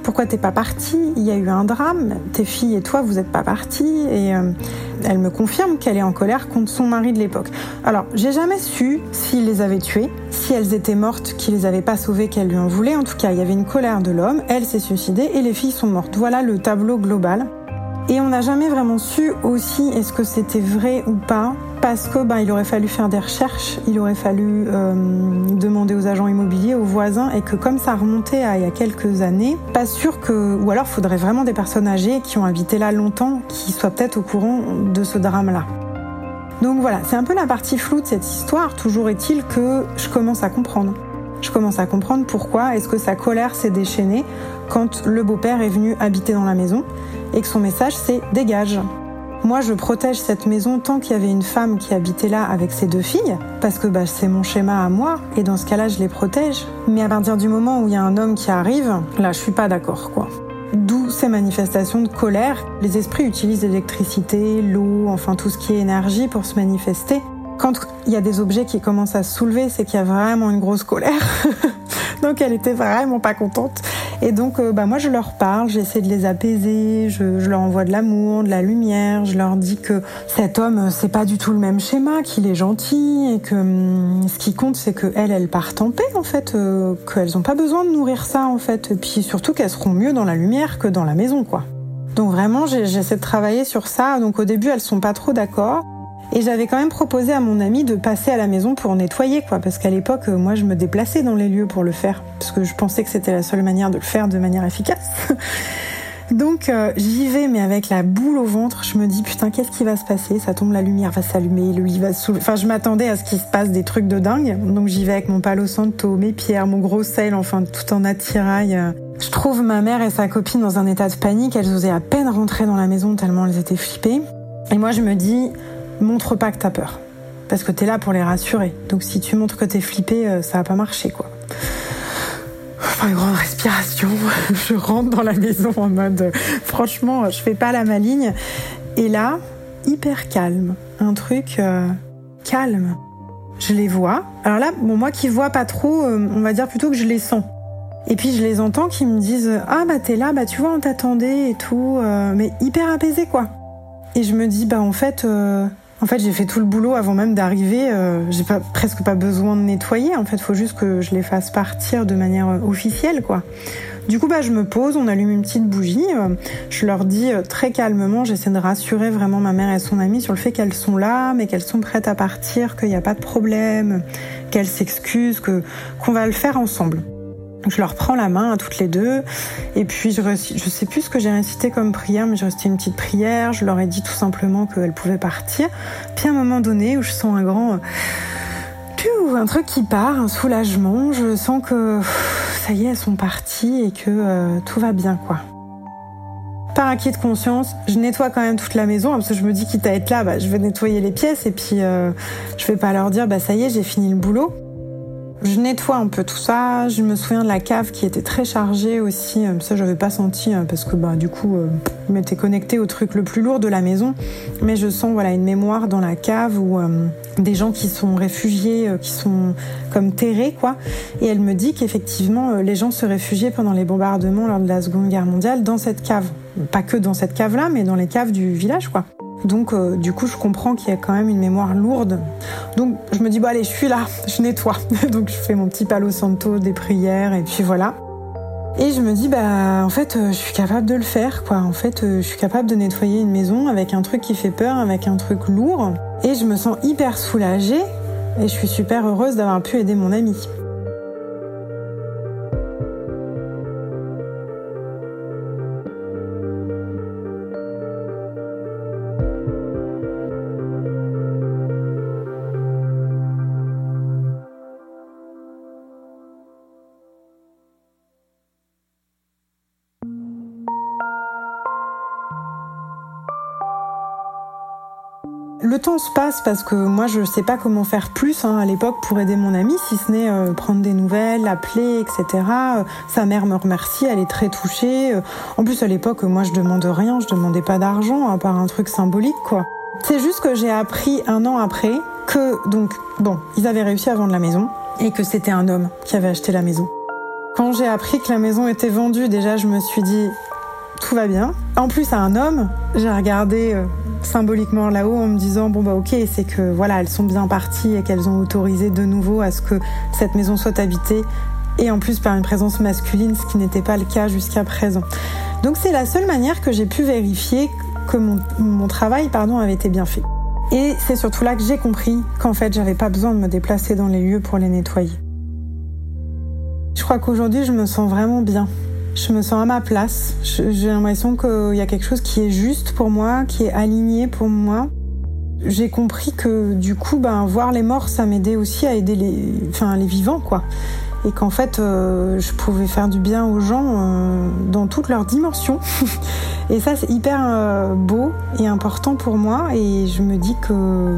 Pourquoi t'es pas partie? Il y a eu un drame. Tes filles et toi vous êtes pas partis. Et euh, elle me confirme qu'elle est en colère contre son mari de l'époque. Alors j'ai jamais su s'il les avait tuées, si elles étaient mortes, qu'il les avait pas sauvées, qu'elle lui en voulait. En tout cas il y avait une colère de l'homme. Elle s'est suicidée et les filles sont mortes. Voilà le tableau global. Et on n'a jamais vraiment su aussi est-ce que c'était vrai ou pas, parce que ben, il aurait fallu faire des recherches, il aurait fallu euh, demander aux agents immobiliers, aux voisins, et que comme ça remontait à il y a quelques années, pas sûr que, ou alors faudrait vraiment des personnes âgées qui ont habité là longtemps, qui soient peut-être au courant de ce drame-là. Donc voilà, c'est un peu la partie floue de cette histoire. Toujours est-il que je commence à comprendre. Je commence à comprendre pourquoi est-ce que sa colère s'est déchaînée quand le beau-père est venu habiter dans la maison et que son message c'est dégage. Moi, je protège cette maison tant qu'il y avait une femme qui habitait là avec ses deux filles, parce que bah, c'est mon schéma à moi, et dans ce cas-là, je les protège. Mais à partir du moment où il y a un homme qui arrive, là, je suis pas d'accord, quoi. D'où ces manifestations de colère. Les esprits utilisent l'électricité, l'eau, enfin tout ce qui est énergie pour se manifester. Quand il y a des objets qui commencent à se soulever, c'est qu'il y a vraiment une grosse colère. donc elle était vraiment pas contente. Et donc euh, bah moi je leur parle, j'essaie de les apaiser, je, leur envoie de l'amour, de la lumière, je leur dis que cet homme euh, c'est pas du tout le même schéma, qu'il est gentil et que hum, ce qui compte c'est que elles elles partent en paix en fait, euh, qu'elles ont pas besoin de nourrir ça en fait, et puis surtout qu'elles seront mieux dans la lumière que dans la maison quoi. Donc vraiment j'essaie de travailler sur ça. Donc au début elles sont pas trop d'accord. Et j'avais quand même proposé à mon ami de passer à la maison pour nettoyer, quoi, parce qu'à l'époque, euh, moi, je me déplaçais dans les lieux pour le faire, parce que je pensais que c'était la seule manière de le faire de manière efficace. Donc euh, j'y vais, mais avec la boule au ventre, je me dis putain, qu'est-ce qui va se passer? Ça tombe, la lumière va s'allumer, le lit va se soulever. Enfin, je m'attendais à ce qu'il se passe des trucs de dingue. Donc j'y vais avec mon palo santo, mes pierres, mon gros sel, enfin tout en attirail. Je trouve ma mère et sa copine dans un état de panique. Elles osaient à peine rentrer dans la maison tellement elles étaient flippées. Et moi, je me dis, montre pas que t'as peur. Parce que t'es là pour les rassurer. Donc si tu montres que t'es flippé, euh, ça va pas marcher, quoi. Enfin, une grande respiration. je rentre dans la maison en mode, euh, franchement, je fais pas la maligne. Et là, hyper calme. Un truc euh, calme. Je les vois. Alors là, bon, moi qui vois pas trop, on va dire plutôt que je les sens. Et puis je les entends qui me disent Ah bah t'es là, bah tu vois, on t'attendait et tout. mais hyper apaisé, quoi. Et je me dis Bah en fait, en fait, j'ai fait tout le boulot avant même d'arriver. Euh, j'ai pas, presque pas besoin de nettoyer. En fait, faut juste que je les fasse partir de manière euh, officielle, quoi. Du coup, bah, je me pose, on allume une petite bougie. Euh, je leur dis très calmement, j'essaie de rassurer vraiment ma mère et son amie sur le fait qu'elles sont là, mais qu'elles sont prêtes à partir, qu'il n'y a pas de problème, qu'elles s'excusent, que qu'on va le faire ensemble. Je leur prends la main à toutes les deux et puis je, je sais plus ce que j'ai récité comme prière, mais j'ai récité une petite prière. Je leur ai dit tout simplement qu'elles pouvaient partir. Puis à un moment donné où je sens un grand un truc qui part, un soulagement. Je sens que ça y est, elles sont parties et que euh, tout va bien, quoi. Par acquis de conscience, je nettoie quand même toute la maison parce que je me dis quitte à être là, bah, je vais nettoyer les pièces et puis euh, je vais pas leur dire bah ça y est, j'ai fini le boulot. Je nettoie un peu tout ça. Je me souviens de la cave qui était très chargée aussi. Euh, ça, j'avais pas senti hein, parce que bah du coup, euh, je m'étais connectée au truc le plus lourd de la maison. Mais je sens voilà une mémoire dans la cave où euh, des gens qui sont réfugiés, qui sont comme terrés quoi. Et elle me dit qu'effectivement, les gens se réfugiaient pendant les bombardements lors de la Seconde Guerre mondiale dans cette cave. Pas que dans cette cave-là, mais dans les caves du village quoi. Donc euh, du coup, je comprends qu'il y a quand même une mémoire lourde. Donc je me dis bon allez, je suis là, je nettoie. Donc je fais mon petit palo santo, des prières et puis voilà. Et je me dis bah en fait, euh, je suis capable de le faire quoi. En fait, euh, je suis capable de nettoyer une maison avec un truc qui fait peur, avec un truc lourd et je me sens hyper soulagée et je suis super heureuse d'avoir pu aider mon ami. Le temps se passe parce que moi je sais pas comment faire plus hein, à l'époque pour aider mon amie, si ce n'est euh, prendre des nouvelles, l'appeler, etc. Euh, sa mère me remercie, elle est très touchée. Euh, en plus à l'époque, moi je demande rien, je demandais pas d'argent à part un truc symbolique quoi. C'est juste que j'ai appris un an après que donc bon, ils avaient réussi à vendre la maison et que c'était un homme qui avait acheté la maison. Quand j'ai appris que la maison était vendue, déjà je me suis dit tout va bien. En plus à un homme, j'ai regardé symboliquement là-haut en me disant bon bah ok c'est que voilà elles sont bien parties et qu'elles ont autorisé de nouveau à ce que cette maison soit habitée et en plus par une présence masculine ce qui n'était pas le cas jusqu'à présent. Donc c'est la seule manière que j'ai pu vérifier que mon, mon travail pardon avait été bien fait. Et c'est surtout là que j'ai compris qu'en fait j'avais pas besoin de me déplacer dans les lieux pour les nettoyer. Je crois qu'aujourd'hui je me sens vraiment bien je me sens à ma place. J'ai l'impression qu'il y a quelque chose qui est juste pour moi, qui est aligné pour moi. J'ai compris que du coup, ben, voir les morts, ça m'aidait aussi à aider les, enfin, les vivants, quoi. Et qu'en fait, euh, je pouvais faire du bien aux gens euh, dans toutes leurs dimensions. et ça, c'est hyper euh, beau et important pour moi. Et je me dis que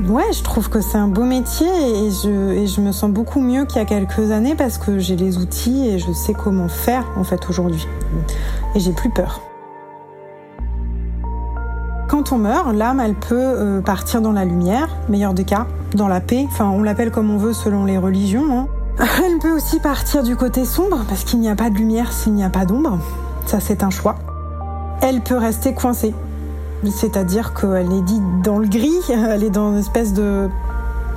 Ouais, je trouve que c'est un beau métier et je, je me sens beaucoup mieux qu'il y a quelques années parce que j'ai les outils et je sais comment faire en fait aujourd'hui. Et j'ai plus peur. Quand on meurt, l'âme, elle peut euh, partir dans la lumière, meilleur des cas, dans la paix, enfin on l'appelle comme on veut selon les religions. Hein. Elle peut aussi partir du côté sombre parce qu'il n'y a pas de lumière s'il n'y a pas d'ombre. Ça c'est un choix. Elle peut rester coincée c'est-à-dire qu'elle est dite dans le gris, elle est dans une espèce de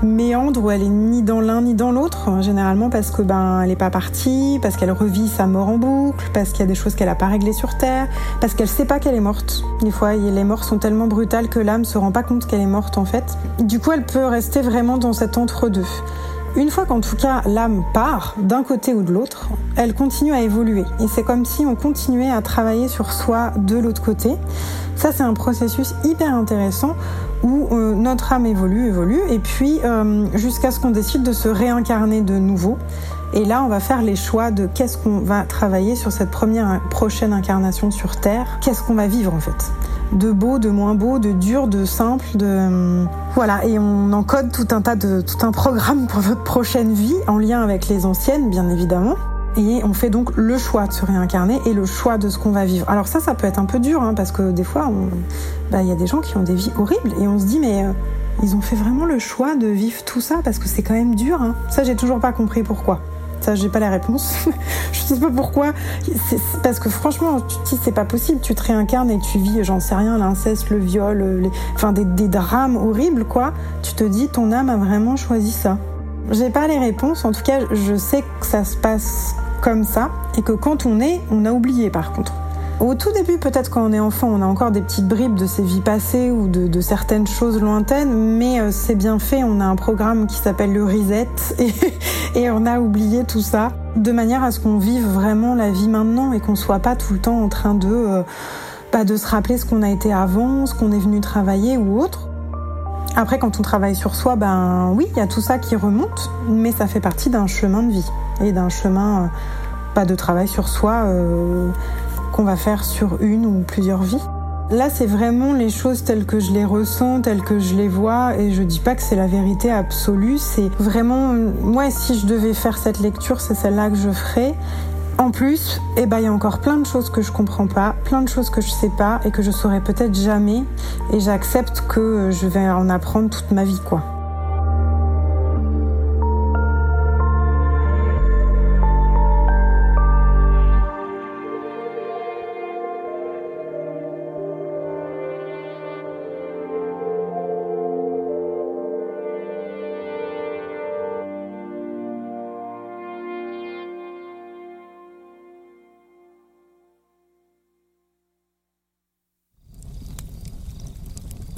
méandre où elle est ni dans l'un ni dans l'autre, généralement parce que ben elle est pas partie, parce qu'elle revit sa mort en boucle, parce qu'il y a des choses qu'elle a pas réglées sur terre, parce qu'elle sait pas qu'elle est morte. Des fois, les morts sont tellement brutales que l'âme se rend pas compte qu'elle est morte en fait. Du coup, elle peut rester vraiment dans cet entre-deux. Une fois qu'en tout cas l'âme part d'un côté ou de l'autre, elle continue à évoluer. Et c'est comme si on continuait à travailler sur soi de l'autre côté. Ça, c'est un processus hyper intéressant où euh, notre âme évolue, évolue, et puis euh, jusqu'à ce qu'on décide de se réincarner de nouveau. Et là, on va faire les choix de qu'est-ce qu'on va travailler sur cette première prochaine incarnation sur Terre, qu'est-ce qu'on va vivre en fait? De beau, de moins beau, de dur, de simple, de euh, voilà. Et on encode tout un tas de tout un programme pour notre prochaine vie en lien avec les anciennes, bien évidemment. Et on fait donc le choix de se réincarner et le choix de ce qu'on va vivre. Alors ça, ça peut être un peu dur, hein, parce que des fois, bah, il y a des gens qui ont des vies horribles et on se dit mais euh, ils ont fait vraiment le choix de vivre tout ça parce que c'est quand même dur. Hein. Ça, j'ai toujours pas compris pourquoi. Ça, j'ai pas la réponse. je sais pas pourquoi. parce que franchement, tu c'est pas possible. Tu te réincarnes et tu vis, j'en sais rien, l'inceste, le viol, les... enfin des, des drames horribles, quoi. Tu te dis, ton âme a vraiment choisi ça. J'ai pas les réponses. En tout cas, je sais que ça se passe comme ça et que quand on est, on a oublié par contre. Au tout début, peut-être quand on est enfant, on a encore des petites bribes de ses vies passées ou de, certaines choses lointaines, mais euh, c'est bien fait. On a un programme qui s'appelle le Reset et, on a oublié tout ça de manière à ce qu'on vive vraiment la vie maintenant et qu'on soit pas tout le temps en train de, euh, bah, de se rappeler ce qu'on a été avant, ce qu'on est venu travailler ou autre. Après, quand on travaille sur soi, ben oui, il y a tout ça qui remonte, mais ça fait partie d'un chemin de vie et d'un chemin euh, pas de travail sur soi. Euh, qu'on va faire sur une ou plusieurs vies. Là, c'est vraiment les choses telles que je les ressens, telles que je les vois, et je dis pas que c'est la vérité absolue, c'est vraiment, moi, si je devais faire cette lecture, c'est celle-là que je ferais. En plus, eh ben, il y a encore plein de choses que je comprends pas, plein de choses que je sais pas et que je saurais peut-être jamais, et j'accepte que je vais en apprendre toute ma vie, quoi.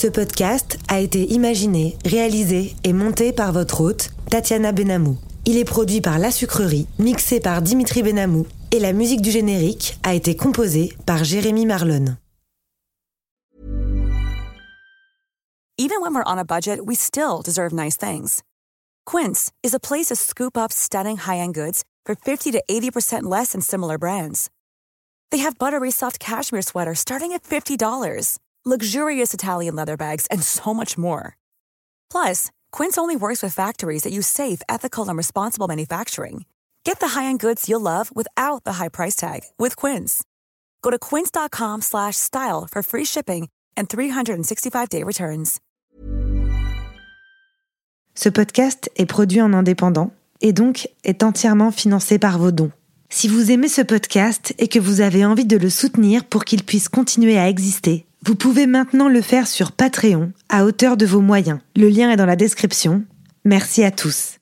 Ce podcast a été imaginé, réalisé et monté par votre hôte, Tatiana Benamou. Il est produit par La Sucrerie, mixé par Dimitri Benamou, et la musique du générique a été composée par Jérémy Marlon. Even when we're on a budget, we still deserve nice things. Quince is a place to scoop up stunning high-end goods for 50 to 80% less than similar brands. They have buttery soft cashmere sweaters starting at $50 luxurious Italian leather bags, and so much more. Plus, Quince only works with factories that use safe, ethical, and responsible manufacturing. Get the high-end goods you'll love without the high price tag with Quince. Go to quince.com/style for free shipping and 365-day returns. Ce podcast est produit en indépendant et donc est entièrement financé par vos dons. Si vous aimez ce podcast et que vous avez envie de le soutenir pour qu'il puisse continuer à exister, vous pouvez maintenant le faire sur Patreon, à hauteur de vos moyens. Le lien est dans la description. Merci à tous.